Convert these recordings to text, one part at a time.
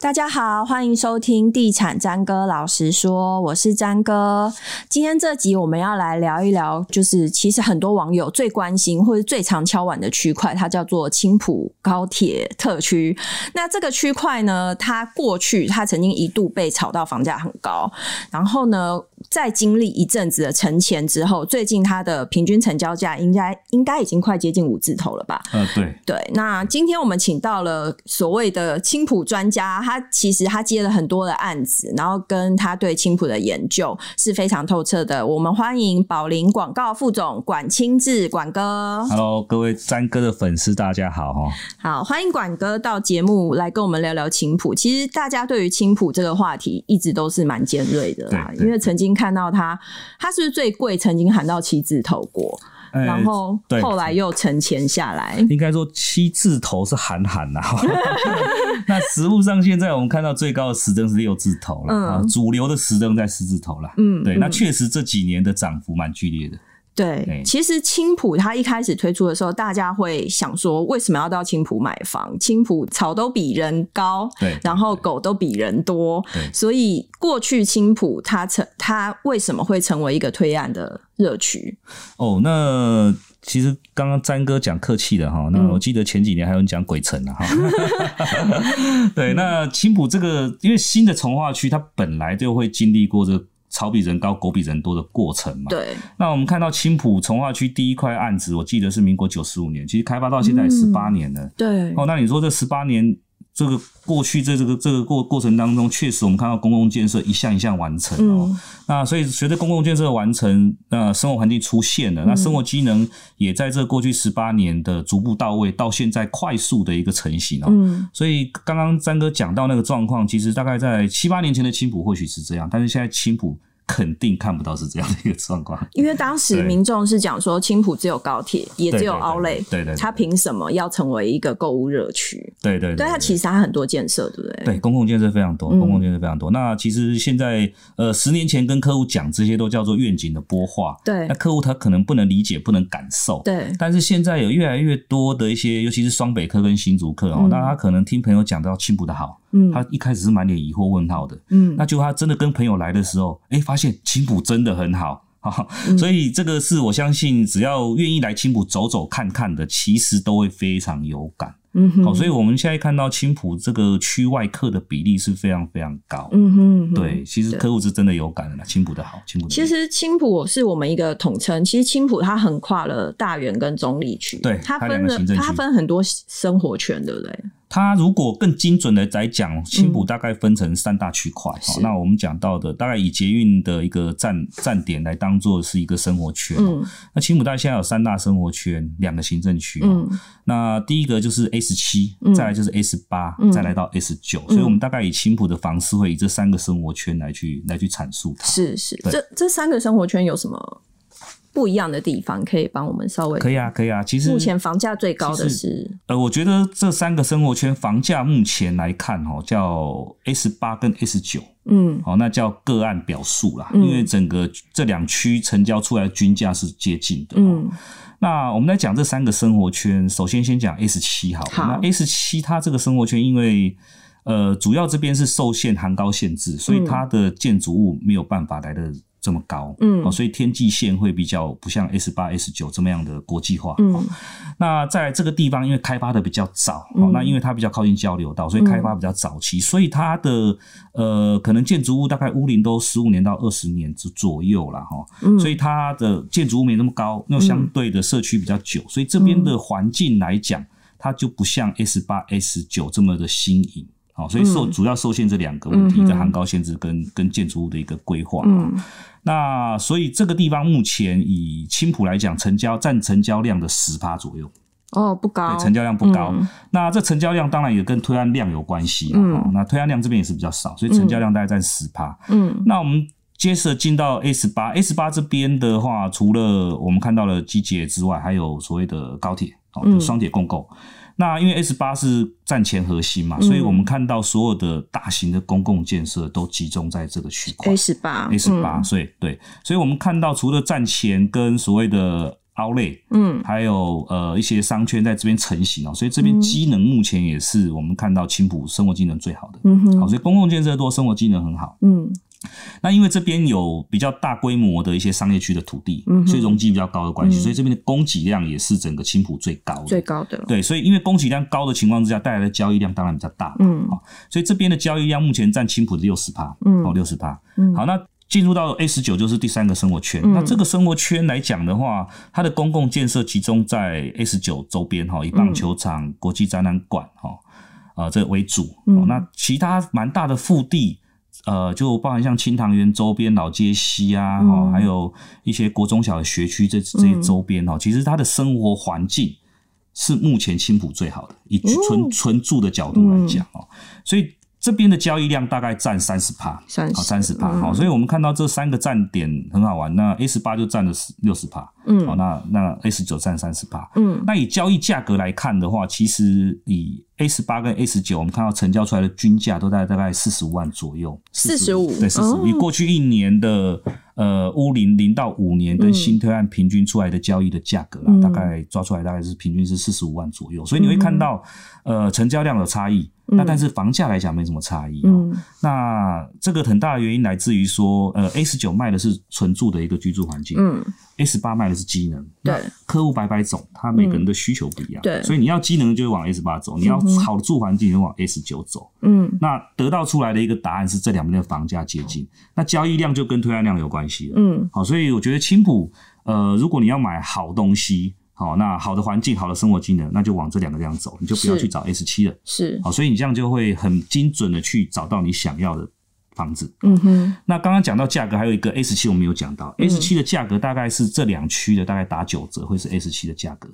大家好，欢迎收听地产詹哥老实说，我是詹哥。今天这集我们要来聊一聊，就是其实很多网友最关心或者最常敲碗的区块，它叫做青浦高铁特区。那这个区块呢，它过去它曾经一度被炒到房价很高，然后呢，在经历一阵子的沉潜之后，最近它的平均成交价应该应该已经快接近五字头了吧？呃，对对。那今天我们请到了所谓的青浦专家。他其实他接了很多的案子，然后跟他对青浦的研究是非常透彻的。我们欢迎宝林广告副总管清志管哥。Hello，各位詹哥的粉丝，大家好哈。好，欢迎管哥到节目来跟我们聊聊青浦。其实大家对于青浦这个话题一直都是蛮尖锐的啦，因为曾经看到他，他是不是最贵？曾经喊到七字头过。然后后来又沉潜下来，应该说七字头是喊喊呐。那实物上现在我们看到最高的时针是六字头了，嗯，主流的时针在四字头了，嗯，对，那确实这几年的涨幅蛮剧烈的。对，其实青浦它一开始推出的时候，大家会想说，为什么要到青浦买房？青浦草都比人高，对，然后狗都比人多，所以过去青浦它成它为什么会成为一个推案的热区？哦，那其实刚刚詹哥讲客气的哈，那我记得前几年还有人讲鬼城的哈，嗯、对，那青浦这个因为新的从化区，它本来就会经历过这个。草比人高，狗比人多的过程嘛。对。那我们看到青浦从化区第一块案子，我记得是民国九十五年，其实开发到现在十八年了。嗯。对。哦，那你说这十八年？这个过去在这个这个过过程当中，确实我们看到公共建设一项一项完成哦。嗯、那所以随着公共建设完成，那生活环境出现了，嗯、那生活机能也在这过去十八年的逐步到位，到现在快速的一个成型哦。嗯、所以刚刚詹哥讲到那个状况，其实大概在七八年前的青浦或许是这样，但是现在青埔。肯定看不到是这样的一个状况，因为当时民众是讲说，青浦只有高铁，也只有 Outlet，对对，他凭什么要成为一个购物热区？对对，对，他其实他很多建设，对不对？对，公共建设非常多，公共建设非常多。那其实现在，呃，十年前跟客户讲这些都叫做愿景的播化，对，那客户他可能不能理解，不能感受，对。但是现在有越来越多的一些，尤其是双北客跟新竹客哦，那他可能听朋友讲到青浦的好。嗯，他一开始是满脸疑惑问号的，嗯，那就他真的跟朋友来的时候，哎、欸，发现青浦真的很好，哈，所以这个是我相信，只要愿意来青浦走走看看的，其实都会非常有感。嗯哼，好，所以我们现在看到青浦这个区外客的比例是非常非常高。嗯哼，对，其实客户是真的有感的啦，青浦的好，青浦。其实青浦是我们一个统称，其实青浦它横跨了大园跟中立区，对，它分了，它分很多生活圈，对不对？它如果更精准的来讲，青浦大概分成三大区块。好，那我们讲到的大概以捷运的一个站站点来当做是一个生活圈。嗯，那青浦大概现在有三大生活圈，两个行政区。嗯，那第一个就是 S 七，再来就是 S 八，再来到 S 九。所以我们大概以青浦的房市会以这三个生活圈来去来去阐述它。是是，这这三个生活圈有什么？不一样的地方，可以帮我们稍微可以啊，可以啊。其实目前房价最高的是呃，我觉得这三个生活圈房价目前来看哦，叫 S 八跟 S 九，嗯，好，那叫个案表述啦，嗯、因为整个这两区成交出来的均价是接近的。嗯，那我们来讲这三个生活圈，首先先讲 S 七好，好，那 S 七它这个生活圈，因为呃，主要这边是受限含高限制，所以它的建筑物没有办法来的。这么高，嗯，所以天际线会比较不像 S 八、S 九这么样的国际化，嗯，那在这个地方，因为开发的比较早，嗯，那因为它比较靠近交流道，所以开发比较早期，所以它的呃，可能建筑物大概屋龄都十五年到二十年之左右了哈，所以它的建筑物没那么高，那相对的社区比较久，所以这边的环境来讲，它就不像 S 八、S 九这么的新颖。好，所以受主要受限这两个问题，在航高限制跟跟建筑物的一个规划。嗯，那所以这个地方目前以青浦来讲，成交占成交量的十趴左右。哦，不高，对，成交量不高。嗯、那这成交量当然也跟推案量有关系。嗯，那推案量这边也是比较少，所以成交量大概占十趴。嗯，那我们接着进到 S 八，S 八这边的话，除了我们看到了机捷之外，还有所谓的高铁，哦，就双铁共构。嗯那因为 S 八是站前核心嘛，所以我们看到所有的大型的公共建设都集中在这个区块。S 八，S 八，所以对，所以我们看到除了站前跟所谓的 Outlet，嗯，还有呃一些商圈在这边成型哦，所以这边机能目前也是我们看到青浦生活机能最好的，嗯哼，好，所以公共建设多，生活机能很好，嗯。那因为这边有比较大规模的一些商业区的土地，嗯、所以容积比较高的关系，嗯、所以这边的供给量也是整个青浦最高的。最高的。对，所以因为供给量高的情况之下，带来的交易量当然比较大。嗯，好，所以这边的交易量目前占青浦的六十趴，嗯，哦，六十趴。嗯，好，那进入到 A 十九就是第三个生活圈。嗯、那这个生活圈来讲的话，它的公共建设集中在 A 十九周边，哈，以棒球场、嗯、国际展览馆，哈，啊，这为主。嗯，那其他蛮大的腹地。呃，就包含像清塘园周边老街西啊，哦、嗯，还有一些国中小的学区，这这些周边哦，嗯、其实它的生活环境是目前青浦最好的，以纯纯住的角度来讲哦，嗯、所以。这边的交易量大概占三十趴，好三十趴，好，所以我们看到这三个站点很好玩。那 A 十八就占了六十趴，嗯，好，那那 A 十九占三十趴，嗯，那以交易价格来看的话，其实以 A 十八跟 A 十九，我们看到成交出来的均价都在大概四十五万左右，四十五，对，四十五。以过去一年的呃乌林零到五年跟新推案平均出来的交易的价格啦，嗯、大概抓出来大概是平均是四十五万左右，所以你会看到呃成交量的差异。那但是房价来讲没什么差异，嗯，那这个很大的原因来自于说，呃，A 十九卖的是纯住的一个居住环境，嗯，A 十八卖的是机能，对，客户百百种，他每个人的需求不一样，对，所以你要机能就会往 A 十八走，你要好的住环境就往 A 十九走，嗯，那得到出来的一个答案是这两边的房价接近，那交易量就跟推案量有关系了，嗯，好，所以我觉得青浦，呃，如果你要买好东西。好，那好的环境，好的生活技能，那就往这两个这样走，你就不要去找 S 七了。是，好，所以你这样就会很精准的去找到你想要的房子。嗯哼。那刚刚讲到价格，还有一个 S 七我没有讲到，S 七的价格大概是这两区的大概打九折，会是 S 七的价格。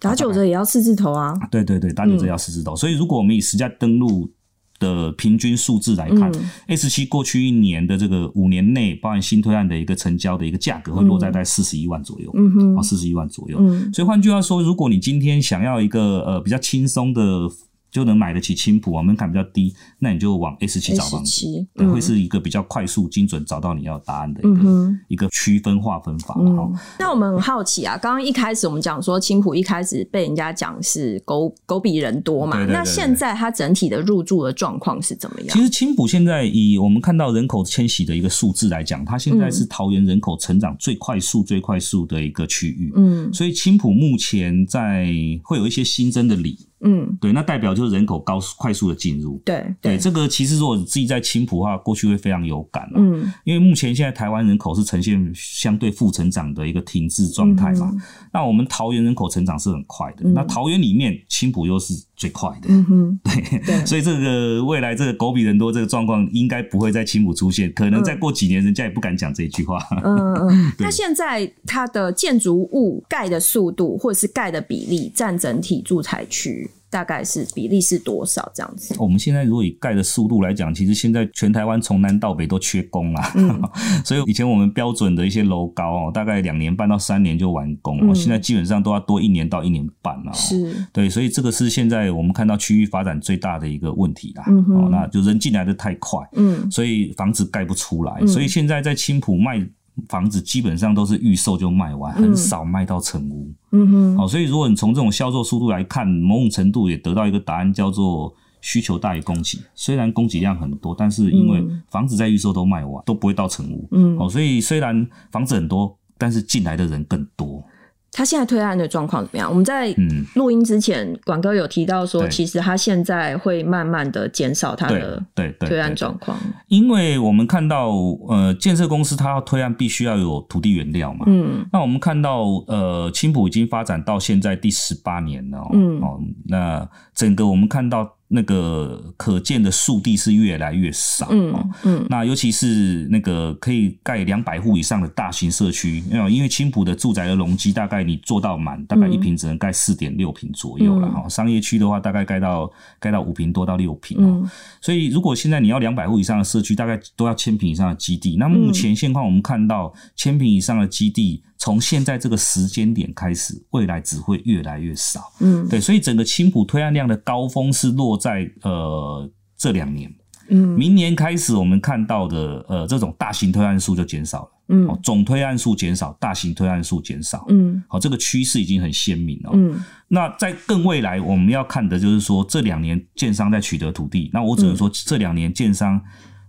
打九折也要四字头啊？对对对，打九折要四字头。嗯、所以如果我们以实价登录。的平均数字来看，S 七过去一年的这个五年内，包含新推案的一个成交的一个价格，会落在在四十一万左右，嗯哼，四十一万左右。嗯，所以换句话说，如果你今天想要一个呃比较轻松的。就能买得起青浦啊，门槛比较低，那你就往 S 七找房子，S7, 对，会是一个比较快速、精准找到你要答案的一个、嗯、一个区分划分法。嗯、那我们很好奇啊，刚刚一开始我们讲说青浦一开始被人家讲是狗狗比人多嘛，那现在它整体的入住的状况是怎么样？其实青浦现在以我们看到人口迁徙的一个数字来讲，它现在是桃园人口成长最快速、最快速的一个区域。嗯，所以青浦目前在会有一些新增的里。嗯，对，那代表就是人口高快速的进入。对对，对，这个其实如果你自己在青浦的话，过去会非常有感。嗯，因为目前现在台湾人口是呈现相对负成长的一个停滞状态嘛。嗯、那我们桃园人口成长是很快的，嗯、那桃园里面青浦又是最快的。嗯哼，对，对，所以这个未来这个狗比人多这个状况应该不会在青浦出现，可能再过几年人家也不敢讲这一句话。嗯嗯嗯。那现在它的建筑物盖的速度或者是盖的比例占整体住宅区？大概是比例是多少这样子？我们现在如果以盖的速度来讲，其实现在全台湾从南到北都缺工啦。嗯、所以以前我们标准的一些楼高哦，大概两年半到三年就完工，嗯、现在基本上都要多一年到一年半了。是，对，所以这个是现在我们看到区域发展最大的一个问题啦。嗯哼，那就人进来的太快，嗯，所以房子盖不出来，嗯、所以现在在青浦卖。房子基本上都是预售就卖完，很少卖到成屋。嗯哼，好，所以如果你从这种销售速度来看，某种程度也得到一个答案，叫做需求大于供给。虽然供给量很多，但是因为房子在预售都卖完，都不会到成屋。嗯，好，所以虽然房子很多，但是进来的人更多。他现在推案的状况怎么样？我们在录音之前，管哥有提到说，其实他现在会慢慢的减少他的对推案状况，因为我们看到呃，建设公司他要推案必须要有土地原料嘛。嗯，那我们看到呃，青浦已经发展到现在第十八年了。嗯，哦，那整个我们看到。那个可见的速地是越来越少，嗯嗯，那尤其是那个可以盖两百户以上的大型社区，因为青浦的住宅的容积大概你做到满，大概一平只能盖四点六平左右了哈。嗯、商业区的话，大概盖到盖到五平多到六平，嗯，所以如果现在你要两百户以上的社区，大概都要千平以上的基地。那目前现况我们看到千平以上的基地。从现在这个时间点开始，未来只会越来越少。嗯，对，所以整个青浦推案量的高峰是落在呃这两年。嗯，明年开始我们看到的呃这种大型推案数就减少了。嗯，总推案数减少，大型推案数减少，嗯，好，这个趋势已经很鲜明了，嗯，那在更未来我们要看的就是说，这两年建商在取得土地，那我只能说这两年建商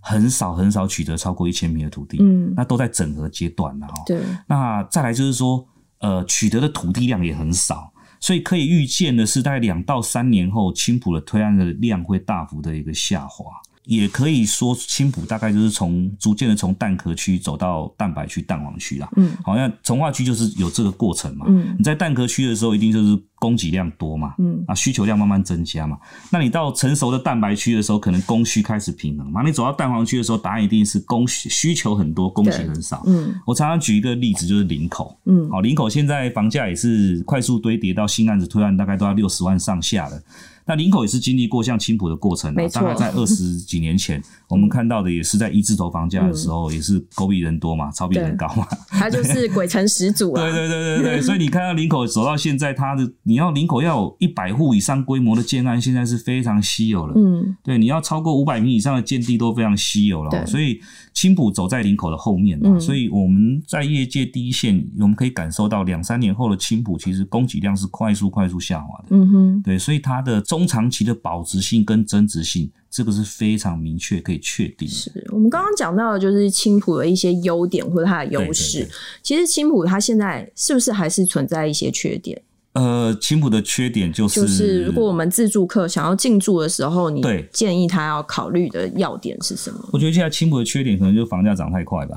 很少很少取得超过一千平的土地，嗯，那都在整合阶段了哈，对，那再来就是说，呃，取得的土地量也很少，所以可以预见的是，大概两到三年后，青浦的推案的量会大幅的一个下滑。也可以说，青浦大概就是从逐渐的从蛋壳区走到蛋白区、蛋黄区啦。嗯，好像从化区就是有这个过程嘛。嗯，你在蛋壳区的时候，一定就是供给量多嘛。嗯，啊，需求量慢慢增加嘛。那你到成熟的蛋白区的时候，可能供需开始平衡嘛。你走到蛋黄区的时候，答案一定是供需需求很多，供给很少。嗯，我常常举一个例子，就是林口。嗯，好，林口现在房价也是快速堆叠，到新案子推案大概都要六十万上下了。那林口也是经历过像青浦的过程啊，大概在二十几年前，我们看到的也是在一字头房价的时候，也是狗比人多嘛，草比人高嘛，它就是鬼城始祖啊。对对对对对，所以你看到林口走到现在，它的你要林口要有一百户以上规模的建案，现在是非常稀有了。嗯，对，你要超过五百坪以上的建地都非常稀有了。所以青浦走在林口的后面嘛，所以我们在业界第一线，我们可以感受到两三年后的青浦其实供给量是快速快速下滑的。嗯哼，对，所以它的中长期的保值性跟增值性，这个是非常明确可以确定的。是我们刚刚讲到的，就是青浦的一些优点或者它的优势。其实青浦它现在是不是还是存在一些缺点？呃，青浦的缺点就是，就是如果我们自助客想要进驻的时候，你建议他要考虑的要点是什么？我觉得现在青浦的缺点可能就是房价涨太快吧。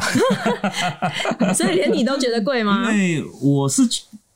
所以连你都觉得贵吗？因为我是。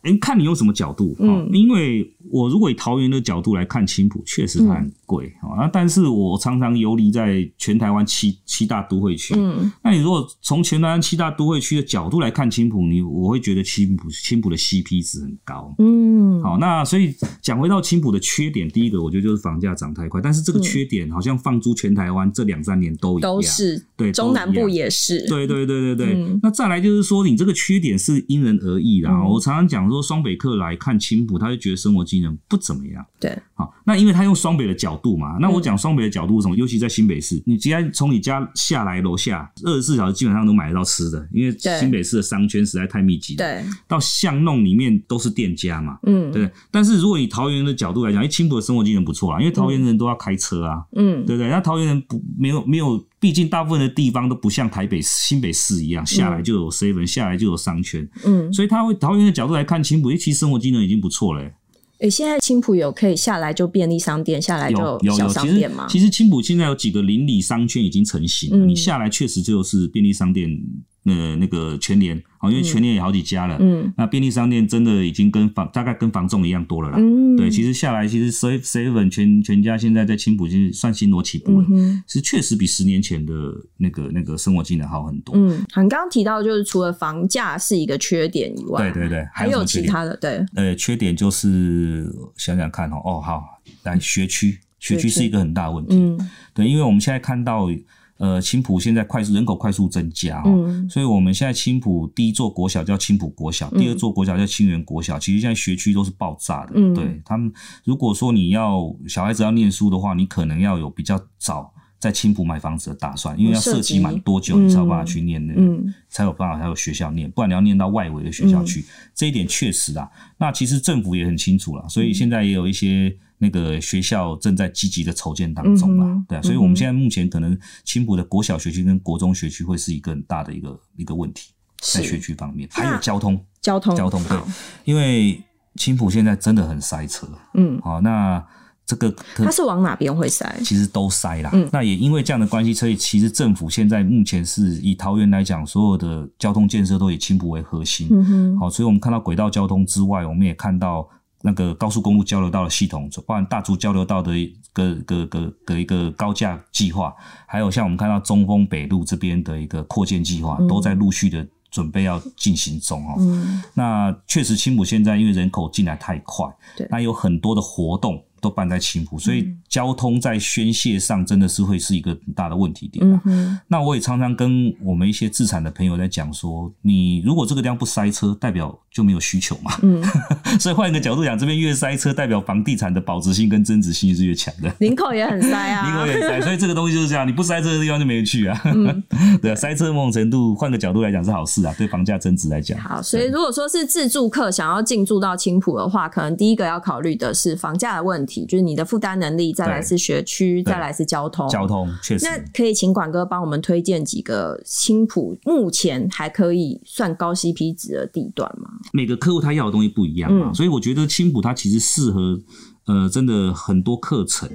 哎，看你用什么角度，嗯，因为我如果以桃园的角度来看青浦，确实它很贵啊。但是我常常游离在全台湾七七大都会区，嗯，那你如果从全台湾七大都会区的角度来看青浦，你我会觉得青浦青浦的 CP 值很高，嗯，好，那所以讲回到青浦的缺点，第一个我觉得就是房价涨太快，但是这个缺点好像放租全台湾这两三年都一样，都是对，中南部也是，对对对对对。那再来就是说，你这个缺点是因人而异啦。我常常讲说。双北客来看青浦，他就觉得生活机能不怎么样。对，好，那因为他用双北的角度嘛，那我讲双北的角度是什么？尤其在新北市，你既然从你家下来楼下，二十四小时基本上都买得到吃的，因为新北市的商圈实在太密集。对，到巷弄里面都是店家嘛。嗯，对。但是如果以桃园的角度来讲，因为青浦的生活机能不错啊，因为桃园人都要开车啊。嗯，对不对？那桃园人不没有没有。毕竟大部分的地方都不像台北、新北市一样，下来就有 seven，下来就有商圈。嗯，所以他会桃园的角度来看青埔，其实生活机能已经不错了。哎，现在青浦有可以下来就便利商店，下来就小商店嘛？其实青浦现在有几个邻里商圈已经成型了，你下来确实就是便利商店。呃，那个全联，好，因为全联也好几家了，嗯，那便利商店真的已经跟房大概跟房仲一样多了啦，嗯，对，其实下来其实 seven 全全家现在在青浦其实算新罗起步了，嗯，是确实比十年前的那个那个生活机能好很多，嗯，很刚刚提到就是除了房价是一个缺点以外，对对对，还有其他的，对，呃，缺点就是想想看哦，哦好，来学区，学区是一个很大的问题，嗯，对，因为我们现在看到。呃，青浦现在快速人口快速增加哦，嗯、所以我们现在青浦第一座国小叫青浦国小，嗯、第二座国小叫青源国小。其实现在学区都是爆炸的，嗯、对他们。如果说你要小孩子要念书的话，你可能要有比较早在青浦买房子的打算，因为要涉及满多久你才有办法去念那个，嗯、才有办法才有学校念，不然你要念到外围的学校去。嗯、这一点确实啊，那其实政府也很清楚了，所以现在也有一些。那个学校正在积极的筹建当中嘛，嗯、对啊，所以我们现在目前可能青浦的国小学区跟国中学区会是一个很大的一个一个问题，在学区方面，还有交通，交通，交通，对，因为青浦现在真的很塞车，嗯，好，那这个它是往哪边会塞？其实都塞啦，嗯，那也因为这样的关系，所以其实政府现在目前是以桃园来讲，所有的交通建设都以青浦为核心，嗯哼，好，所以我们看到轨道交通之外，我们也看到。那个高速公路交流道的系统，包含大竹交流道的一个个个个一个高架计划，还有像我们看到中丰北路这边的一个扩建计划，都在陆续的准备要进行中哦。嗯、那确实，青浦现在因为人口进来太快，那有很多的活动。都办在青浦，所以交通在宣泄上真的是会是一个很大的问题点。嗯。那我也常常跟我们一些自产的朋友在讲说，你如果这个地方不塞车，代表就没有需求嘛。嗯。所以换一个角度讲，这边越塞车，代表房地产的保值性跟增值性是越强的。林口也很塞啊。林口也很塞，所以这个东西就是这样，你不塞车的地方就没人去啊。嗯。对啊，塞车某种程度，换个角度来讲是好事啊，对房价增值来讲。好，所以如果说是自住客想要进驻到青浦的话，可能第一个要考虑的是房价的问题，就是你的负担能力，再来是学区，再来是交通。交通确实。那可以请管哥帮我们推荐几个青浦目前还可以算高 CP 值的地段吗？每个客户他要的东西不一样嘛，嗯、所以我觉得青浦它其实适合呃，真的很多课程。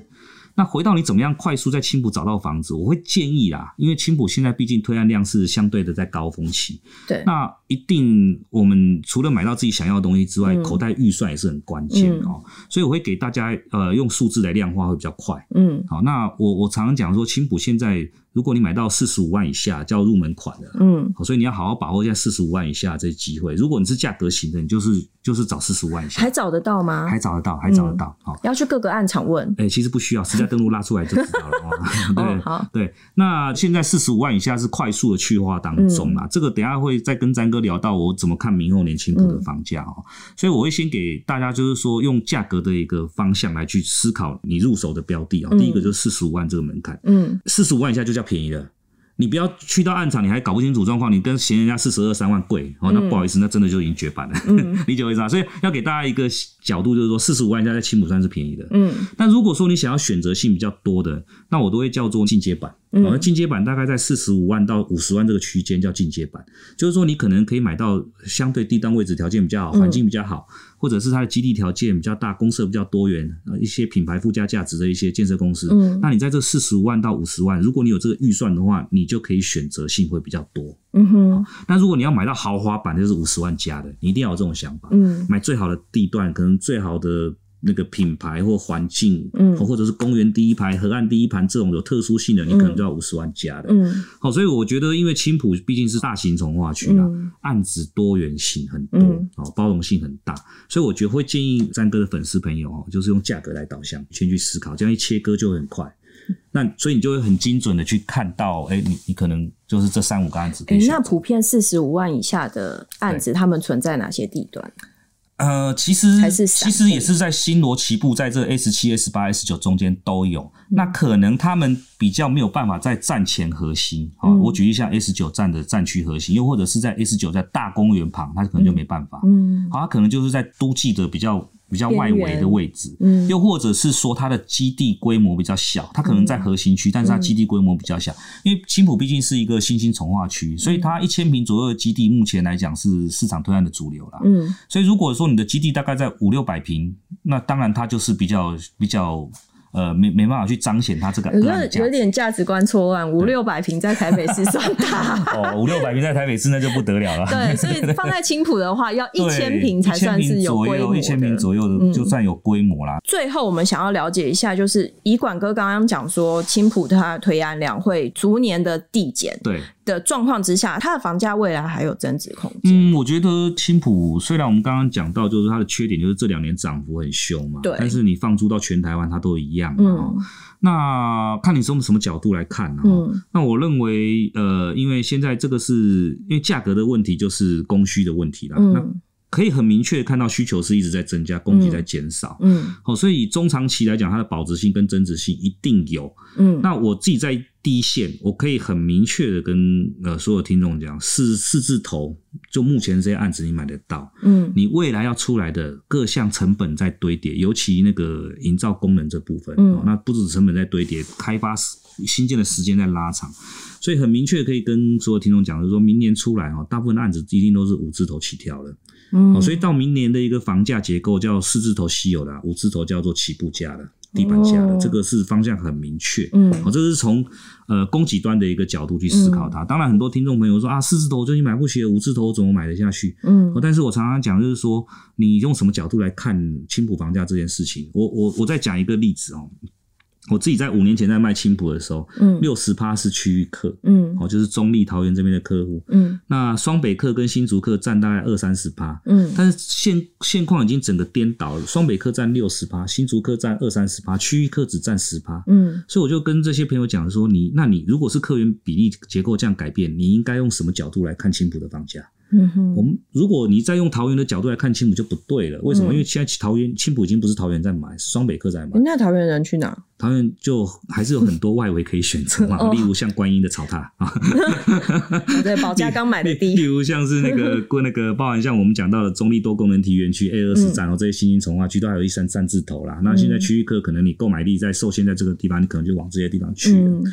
那回到你怎么样快速在青浦找到房子，我会建议啦，因为青浦现在毕竟推案量是相对的在高峰期，对，那一定我们除了买到自己想要的东西之外，嗯、口袋预算也是很关键哦，嗯、所以我会给大家呃用数字来量化会比较快，嗯，好，那我我常常讲说青浦现在。如果你买到四十五万以下叫入门款的，嗯，所以你要好好把握一下四十五万以下这机会。如果你是价格型的，你就是就是找四十五万以下，还找得到吗？还找得到，还找得到。好，要去各个案场问。哎，其实不需要，实价登录拉出来就知道了。对，好，对。那现在四十五万以下是快速的去化当中啦，这个等下会再跟詹哥聊到我怎么看明后年青埔的房价哦。所以我会先给大家就是说用价格的一个方向来去思考你入手的标的哦。第一个就是四十五万这个门槛，嗯，四十五万以下就叫便宜的。你不要去到暗场，你还搞不清楚状况，你跟嫌人家四十二三万贵，哦，那不好意思，那真的就已经绝版了，嗯、理解我意思啊？所以要给大家一个角度，就是说四十五万家在青浦算是便宜的，嗯。但如果说你想要选择性比较多的，那我都会叫做进阶版。哦，那进阶版大概在四十五万到五十万这个区间叫进阶版，就是说你可能可以买到相对地段位置条件比较好，环境比较好，或者是它的基地条件比较大，公社比较多元，一些品牌附加价值的一些建设公司。嗯，那你在这四十五万到五十万，如果你有这个预算的话，你就可以选择性会比较多。嗯哼。那如果你要买到豪华版，就是五十万加的，你一定要有这种想法。嗯，买最好的地段，可能最好的。那个品牌或环境，嗯，或者是公园第一排、河岸第一排这种有特殊性的，你可能就要五十万加的，嗯，好，所以我觉得，因为青浦毕竟是大型从化区啊，案子多元性很多，哦，包容性很大，所以我觉得会建议詹哥的粉丝朋友哦，就是用价格来导向，先去思考，这样一切割就会很快。那所以你就会很精准的去看到，哎，你你可能就是这三五个案子。哎，那普遍四十五万以下的案子，他们存在哪些地段？呃，其实其实也是在星罗棋布，在这 S 七、S 八、S 九中间都有。嗯、那可能他们比较没有办法在战前核心啊。嗯、我举例像 S 九站的战区核心，又或者是在 S 九在大公园旁，它可能就没办法。嗯，好，他可能就是在都记的比较。比较外围的位置，嗯，又或者是说它的基地规模比较小，它可能在核心区，但是它基地规模比较小，因为青浦毕竟是一个新兴从化区，所以它一千平左右的基地，目前来讲是市场推案的主流啦。嗯，所以如果说你的基地大概在五六百平，那当然它就是比较比较。呃，没没办法去彰显它这个，有有点价值观错乱。五六百平在台北市算大 哦，五六百平在台北市那就不得了了。对，所以放在青浦的话，要一千平才算是有规模，一千平左右的就算有规模啦。最后，我们想要了解一下，就是以管哥刚刚讲说，青浦它的推案量会逐年的递减。对。的状况之下，它的房价未来还有增值空间。嗯，我觉得青浦虽然我们刚刚讲到，就是它的缺点就是这两年涨幅很凶嘛，对。但是你放租到全台湾，它都一样。嗯。那看你从什么角度来看呢？嗯。那我认为，呃，因为现在这个是因为价格的问题，就是供需的问题啦。嗯。那可以很明确看到需求是一直在增加，供给在减少。嗯。好，所以中长期来讲，它的保值性跟增值性一定有。嗯。那我自己在。第一线，我可以很明确的跟呃所有听众讲，四四字头，就目前这些案子你买得到，嗯，你未来要出来的各项成本在堆叠，尤其那个营造功能这部分，嗯，那不止成本在堆叠，开发新建的时间在拉长，所以很明确可以跟所有听众讲，就是说明年出来哈，大部分的案子一定都是五字头起跳的，嗯，所以到明年的一个房价结构叫四字头稀有的，五字头叫做起步价的。地板价的这个是方向很明确，嗯，好，这是从呃供给端的一个角度去思考它。当然，很多听众朋友说啊，四字头最近买不起，五字头怎么买得下去？嗯，但是我常常讲就是说，你用什么角度来看青浦房价这件事情？我我我再讲一个例子哦。我自己在五年前在卖青浦的时候，嗯，六十趴是区域客，嗯，哦，就是中立、桃园这边的客户，嗯，那双北客跟新竹客占大概二三十趴，嗯，但是现现况已经整个颠倒了，双北客占六十趴，新竹客占二三十趴，区域客只占十趴，嗯，所以我就跟这些朋友讲说，你那你如果是客源比例结构这样改变，你应该用什么角度来看青浦的房价？嗯哼，我们如果你再用桃园的角度来看青浦就不对了，为什么？嗯、因为现在桃园青浦已经不是桃园在买，是双北客在买。那桃园人去哪？桃园就还是有很多外围可以选择嘛，例如像观音的草塔啊，对，保价 刚买的地。例如像是那个过 那个，包含像我们讲到的中立多功能体园区 A 二十站哦，这些新兴重划区都还有一三三字头啦。那现在区域客可能你购买力在受限在这个地方，你可能就往这些地方去了。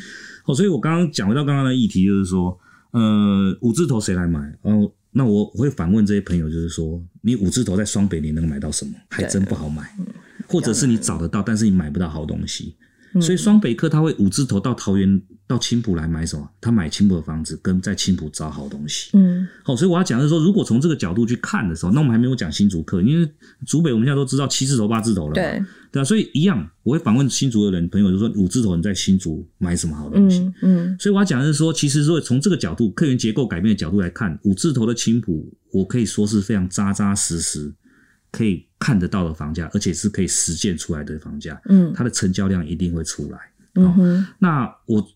哦，所以我刚刚讲回到刚刚的议题，就是说，呃，五字头谁来买？然后。那我我会反问这些朋友，就是说，你五字头在双北你能买到什么？还真不好买，或者是你找得到，但是你买不到好东西。所以双北客他会五字头到桃园到青浦来买什么？他买青浦的房子，跟在青浦找好东西。嗯，好，所以我要讲的是说，如果从这个角度去看的时候，那我们还没有讲新竹客，因为竹北我们现在都知道七字头八字头了，对对啊，所以一样，我会访问新竹的人朋友，就说五字头你在新竹买什么好东西？嗯，所以我要讲的是说，其实如果从这个角度，客源结构改变的角度来看，五字头的青浦，我可以说是非常扎扎实实。可以看得到的房价，而且是可以实践出来的房价，嗯，它的成交量一定会出来。嗯哼，那我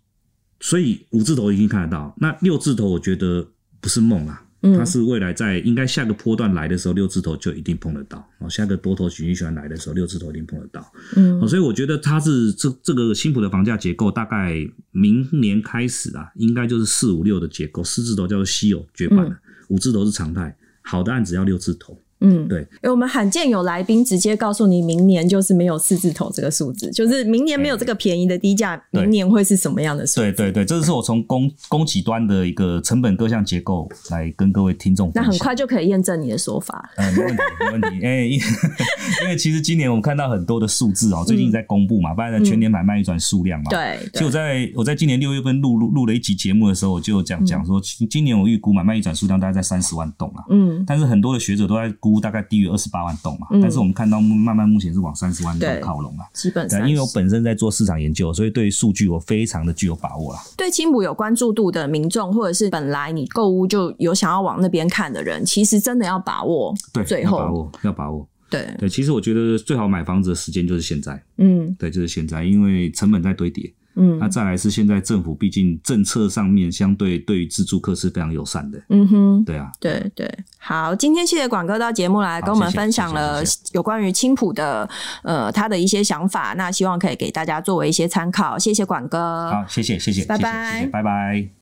所以五字头已经看得到，那六字头我觉得不是梦啊，它是未来在应该下个波段来的时候，六字头就一定碰得到。哦，下个多头循环循环来的时候，六字头一定碰得到。嗯，所以我觉得它是这这个新埔的房价结构，大概明年开始啊，应该就是四五六的结构，四字头叫做稀有绝版了，五字头是常态，好的案子要六字头。嗯，对，因为我们罕见有来宾直接告诉你，明年就是没有四字头这个数字，就是明年没有这个便宜的低价，明年会是什么样的数字？对对对，这是我从供供给端的一个成本各项结构来跟各位听众。那很快就可以验证你的说法。嗯，没问题，没问题。哎、欸，因为其实今年我们看到很多的数字哦，最近在公布嘛，不然全年买卖一转数量嘛。对。其实我在我在今年六月份录录录了一集节目的时候，我就讲讲说，今年我预估买卖一转数量大概在三十万栋啊。嗯。但是很多的学者都在估大概低于二十。八万栋嘛，但是我们看到慢慢目前是往三十万栋靠拢了，基本上，因为我本身在做市场研究，所以对于数据我非常的具有把握啦。对青浦有关注度的民众，或者是本来你购物就有想要往那边看的人，其实真的要把握，对，最后要把握，要把握，对对。其实我觉得最好买房子的时间就是现在，嗯，对，就是现在，因为成本在堆叠。嗯，那再来是现在政府毕竟政策上面相对对于自助客是非常友善的。嗯哼，对啊，对对。好，今天谢谢广哥到节目来跟我们分享了有关于青浦的呃他的一些想法，那希望可以给大家作为一些参考。谢谢广哥。好，谢谢谢谢，拜拜，拜拜。